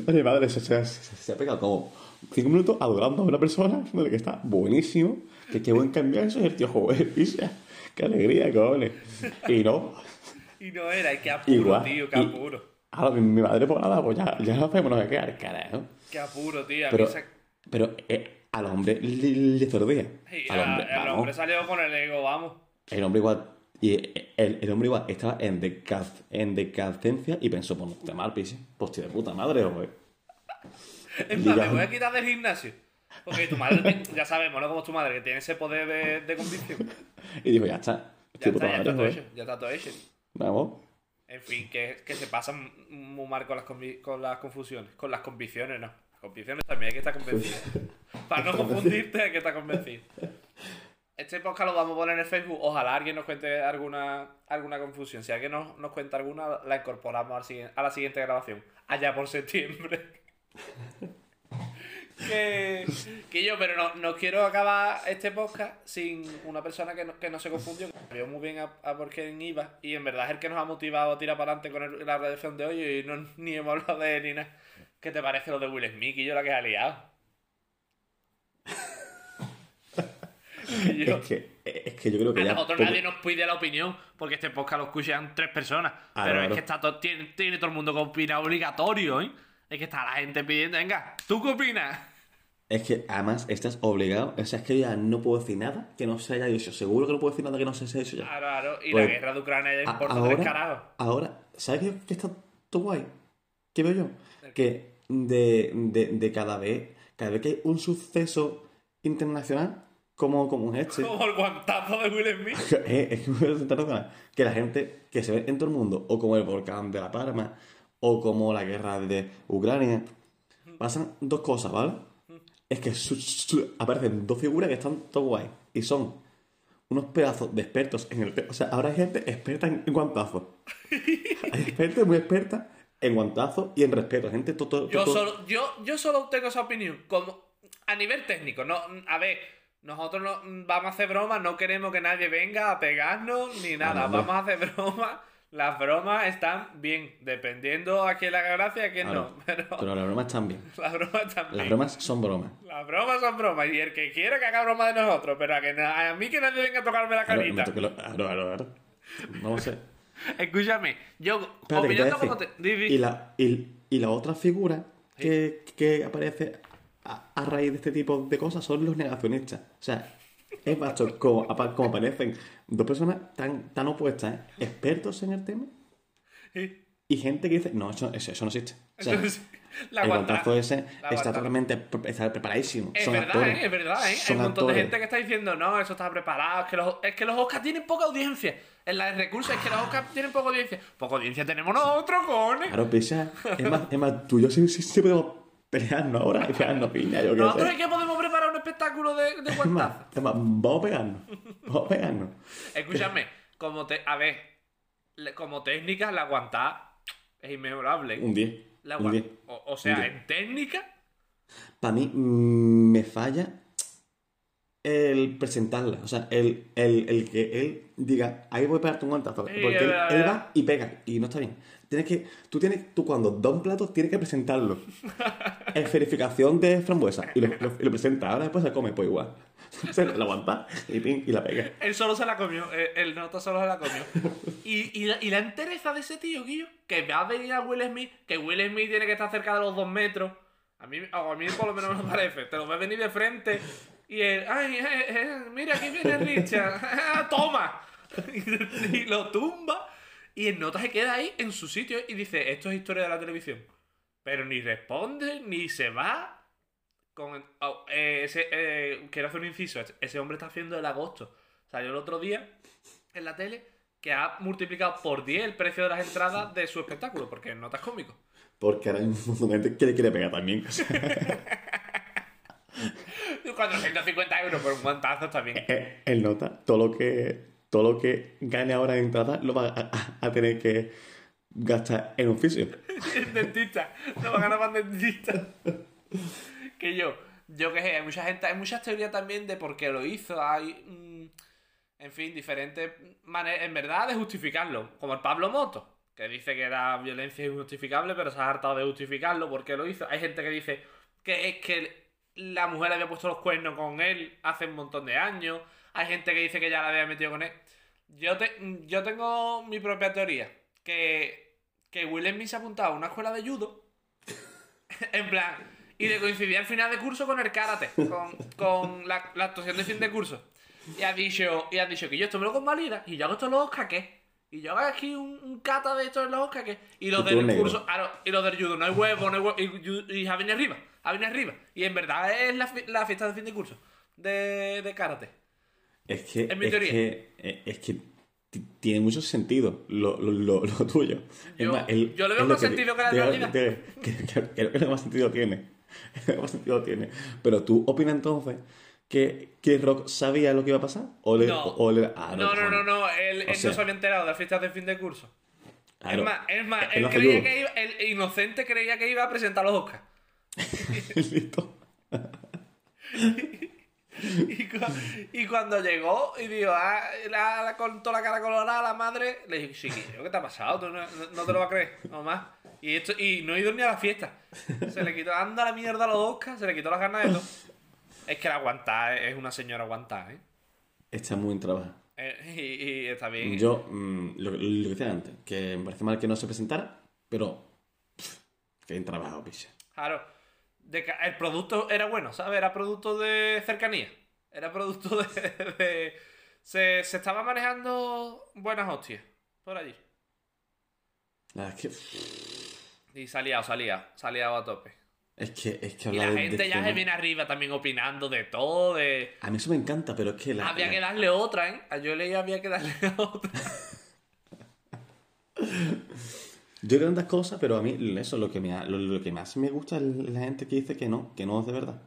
Mi madre se, se- se- ha pegado como cinco minutos adorando a una persona que está buenísimo, que qué buen cambiazo y el tío pisa. Qué alegría, cojones. Y no, Y no era, y qué apuro, igual. tío, qué y- apuro. ahora mi, mi madre, pues nada, pues ya, ya no sabemos no sé qué, al carajo. Qué apuro, tío. A Pero, mí pero eh, al hombre le, le zordea. Sí, Al a- hombre, el vamos. hombre salió con el ego, vamos. El hombre igual. Y el, el hombre igual estaba en, en decadencia y pensó, pues no está mal, pise. Pues tío de puta madre, güey. Es más, me voy a quitar del gimnasio. Porque tu madre, ya sabemos, ¿no? Como tu madre, que tiene ese poder de, de convicción. Y digo, ya está. Ya está, puta ya madre, está todo hecho. Ya está todo hecho. Vamos. En fin, que, que se pasan muy mal con las, con las confusiones. Con las convicciones, no. Convicciones también hay que estar convencido. Para no confundirte hay que estar convencido. Este podcast lo vamos a poner en el Facebook. Ojalá alguien nos cuente alguna, alguna confusión. Si alguien nos, nos cuenta alguna, la incorporamos al a la siguiente grabación. Allá por septiembre. que, que yo, pero no, no quiero acabar este podcast sin una persona que no, que no se confundió, que vio muy bien a, a por quién iba y en verdad es el que nos ha motivado a tirar para adelante con el- la redacción de hoy y no, ni hemos hablado de él ni nada. ¿Qué te parece lo de Will Smith y yo la que ha liado? Yo- Es que, es que yo creo que a ya. nosotros poco- nadie nos pide la opinión porque este podcast lo escuchan tres personas. Ah, pero es que está todo, tiene, tiene todo el mundo que opina obligatorio, ¿eh? Es que está la gente pidiendo, venga, ¿tú qué opinas? Es que además estás obligado. O sea, es que ya no puedo decir nada que no se haya dicho. Seguro que no puedo decir nada que no se haya dicho ya. Claro, claro. Y Pues, la guerra de Ucrania ya importa tres ahora, carajos. ahora, ¿sabes qué, qué está todo guay? ¿Qué veo yo? Que de, de, de cada vez, cada vez que hay un suceso internacional, como, como este, Como el guantazo de Will Smith. es, un internacional, que la gente que se ve en todo el mundo, o como el volcán de La Palma, o como la guerra de Ucrania, pasan dos cosas, ¿vale? Es que su- su- aparecen dos figuras que están todo guay, y son unos pedazos de expertos en el... O sea, ahora hay gente experta en, en guantazos. Hay gente muy experta en guantazos y en respeto. Gente todo... todo- Yo solo, yo, yo solo tengo esa opinión. Como, a nivel técnico, no, a ver, nosotros no, vamos a hacer bromas, no queremos que nadie venga a pegarnos ni nada. Vamos a hacer bromas. Las bromas están bien, dependiendo a quién le haga gracia y a quién no. Pero Pero las bromas están bien. las bromas están Las bien. bromas son bromas. Las bromas son bromas. Y el que quiera que haga broma de nosotros, pero a, que na- a mí que nadie venga a tocarme la me carita. lo- claro, claro, claro. No sé. Escúchame, yo Espérate, opinando como te. Y la, y, y la otra figura que, que aparece a, a raíz de este tipo de cosas son los negacionistas. O sea, es macho, como, como aparecen dos personas tan, tan opuestas, ¿eh? expertos en el tema, y gente que dice, no, eso, eso, eso no existe. O sea, Entonces, la el guanta- guantazo ese la está totalmente está preparadísimo. Es son verdad, actores. ¿eh? es verdad, ¿eh? Hay un montón de gente que está diciendo, no, eso está preparado, es que los, es que los Oscars tienen poca audiencia. En la de recursos es que los Oscars tienen poca audiencia. Poca audiencia tenemos nosotros, cojones. Claro, pisa. Es más, es más, tú y yo sí, sí, sí podemos pelearnos ahora y pegarnos piña, yo Nosotros es que podemos preparar un espectáculo de, de Es más, es más, vamos a pegarnos. Vamos a pegarnos. Escúchame, como te, a ver, como técnica, la aguantada es inmejorable. Un 10. La Un guan- 10. o, o sea, en técnica, Para mí mm, me falla el presentarla. O sea, el, el, el que él diga, ahí voy a pegarte un guantazo. Porque él, él va y pega. Y no está bien. Tienes que, tú, tienes, tú cuando da un plato tienes que presentarlo. Es verificación de frambuesa. Y lo, lo, y lo presenta. Ahora después se come, pues igual. Se la aguanta y, pin, y la pega. él solo se la comió. eh, El nota solo se la comió. Y, y, la, y la entereza de ese tío, Guillo, que va a venir a Will Smith, que Will Smith tiene que estar cerca de los dos metros. A mí, a mí por lo menos me parece. Te lo ves venir de frente y él, ay, eh, eh, mira, aquí viene Richard. ¡Toma! Y, lo tumba. Y el nota se queda ahí en su sitio y dice, esto es historia de la televisión. Pero ni responde, ni se va. Con, oh, eh, ese, eh, quiero hacer un inciso. Ese hombre está haciendo el agosto. Salió el otro día en la tele que ha multiplicado por 10 el precio de las entradas de su espectáculo, porque el nota es cómico. Porque ahora hay un montón de gente que le quiere pegar también. O sea, 450 euros por un guantazo también. eh, él nota todo lo que todo lo que gane ahora en entrada lo va a, a- a tener que gastar en oficio. El dentista. No va a ganar más dentista. que yo. Yo que sé, hay mucha gente, hay muchas teorías también de por qué lo hizo. Hay, mm, en fin, diferentes maneras, en verdad, de justificarlo. Como el Pablo Moto, que dice que era violencia injustificable, pero se ha hartado de justificarlo porque lo hizo. Hay gente que dice que es que la mujer había puesto los cuernos con él hace un montón de años. Hay gente que dice que ya la había metido con él. Yo, te, yo tengo mi propia teoría. Que, que Will Smith se ha apuntado a una escuela de judo. en plan. Y le coincidía al final de curso con el karate. Con, con la, actuación de fin de curso. Y ha dicho, y ha dicho que yo esto me lo convalida. Y yo hago esto los Oscar, ¿qué? Y yo hago aquí un, un kata de esto en los Oscar, ¿qué? Y los del negro. curso. y los del judo, no hay huevo, no hay huevo. Y, y Javi arriba. Javi arriba. Y en verdad es la, la fiesta de fin de curso. De, de karate. Es que, Es mi es teoría. que, eh, es que ti- tiene mucho sentido lo, lo, lo- lo tuyo. Yo- más, el- yo le veo lo más sentido que la realidad. te- que- que- Creo que lo más sentido tiene. Lo más sentido tiene. Pero tú opinas entonces que, que Rock sabía lo que iba a pasar? ¿O le, No. o le- ah, no, no, no, cojones. no, él, O él sea- no se había enterado de las fiestas de fin de curso. Claro. Es más, es más, Él él creía que iba, el inocente creía que iba a presentar los Oscars. Listo. Y, cu- y cuando llegó y dijo, ah, la, la- con toda la cara colorada, la madre, le dije, chiquillo, ¿qué te ha pasado? Tú no, no- no te lo vas a creer, nomás. Y, esto, y no he ido ni a la fiesta. Se le quitó, anda la mierda a los Oscars, se le quitó las ganas de todo. Es que la aguantar es una señora aguantar, ¿eh? Está muy en trabajo. Eh, y, y está bien. Yo, mm, lo, lo que decía antes, que me parece mal que no se presentara, pero pff, que en trabajo, picha. Claro, de el producto era bueno, ¿sabes? Era producto de cercanía. Era producto de... de- se, se estaba manejando buenas hostias por allí. La que, Y salía, salía, salía a tope. Es que, es que Y la de- gente de ya se viene arriba también opinando de todo, de... A mí eso me encanta, pero es que la, había la- que darle otra, ¿eh? A yo leí había que darle otra. Yo creo tantas cosas, pero a mí eso lo que, me, ha- lo, lo que más me gusta es la gente que dice que no, que no es de verdad.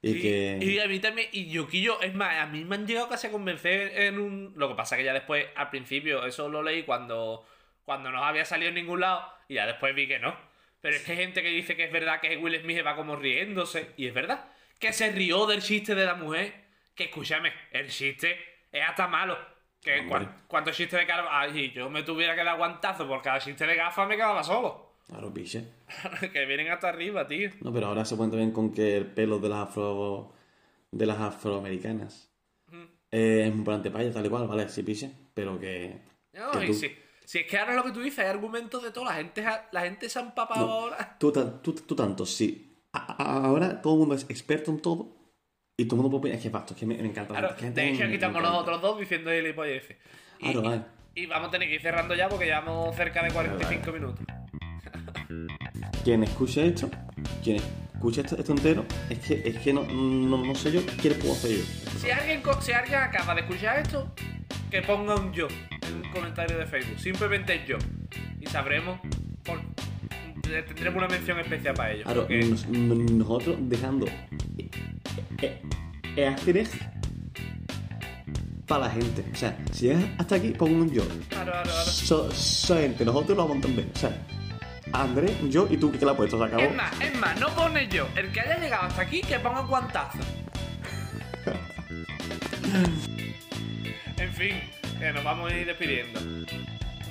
Y, Y, que... y a mí también, y Yoquillo, es más, a mí me han llegado casi a convencer en un... Lo que pasa que ya después, al principio, eso lo leí cuando, cuando no había salido en ningún lado, y ya después vi que no. Pero es que hay gente que dice que es verdad que Will Smith va como riéndose, y es verdad, que se rió del chiste de la mujer, que escúchame, el chiste es hasta malo. Que cuántos chistes de cara... Ay, yo me tuviera que dar guantazo por cada chiste de gafas me quedaba solo. Claro, piche. que vienen hasta arriba, tío. No, pero ahora se puede también con que el pelo de las afro... de las afroamericanas eh, es por antepaya, tal y cual, vale, sí, piche, pero que... No, que y tú- si, si es que ahora es lo que tú dices, hay argumentos de todo. La gente, la gente se ha empapado No, ahora. tú, tú, tú tanto, sí. A- a- ahora todo el mundo es experto en todo y todo el mundo puede opinar. Es que basta, es que me, me encanta. Claro, que de hecho, aquí estamos encanta. nosotros dos diciendo gilipolleces. Y, Claro, vale. y vamos a tener que ir cerrando ya porque llevamos cerca de 45 minutos. Quien escuche esto, quien escuche esto, esto entero, es que, es que no, no, no sé yo qué le puedo hacer yo. Si alguien, si alguien acaba de escuchar esto, que ponga un yo en el comentario de Facebook. Simplemente yo. Y sabremos. Por, tendremos una mención especial para ellos. Claro, porque- nos- no- nosotros dejando eh, eh, eh, hacer esto para la gente. O sea, si llegas hasta aquí, pon un yo. Claro, claro, claro. So, so gente, nosotros lo vamos entender. O sea, André, yo y tú que la has puesto, se acabó. Es más, es más, no pone yo. El que haya llegado hasta aquí, que ponga un guantazo. en fin, que nos vamos a ir despidiendo. Un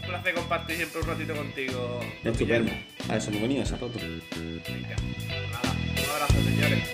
placer compartir siempre un ratito contigo. Estupendo. A eso me venía, esa foto. Venga, nada, un abrazo, señores.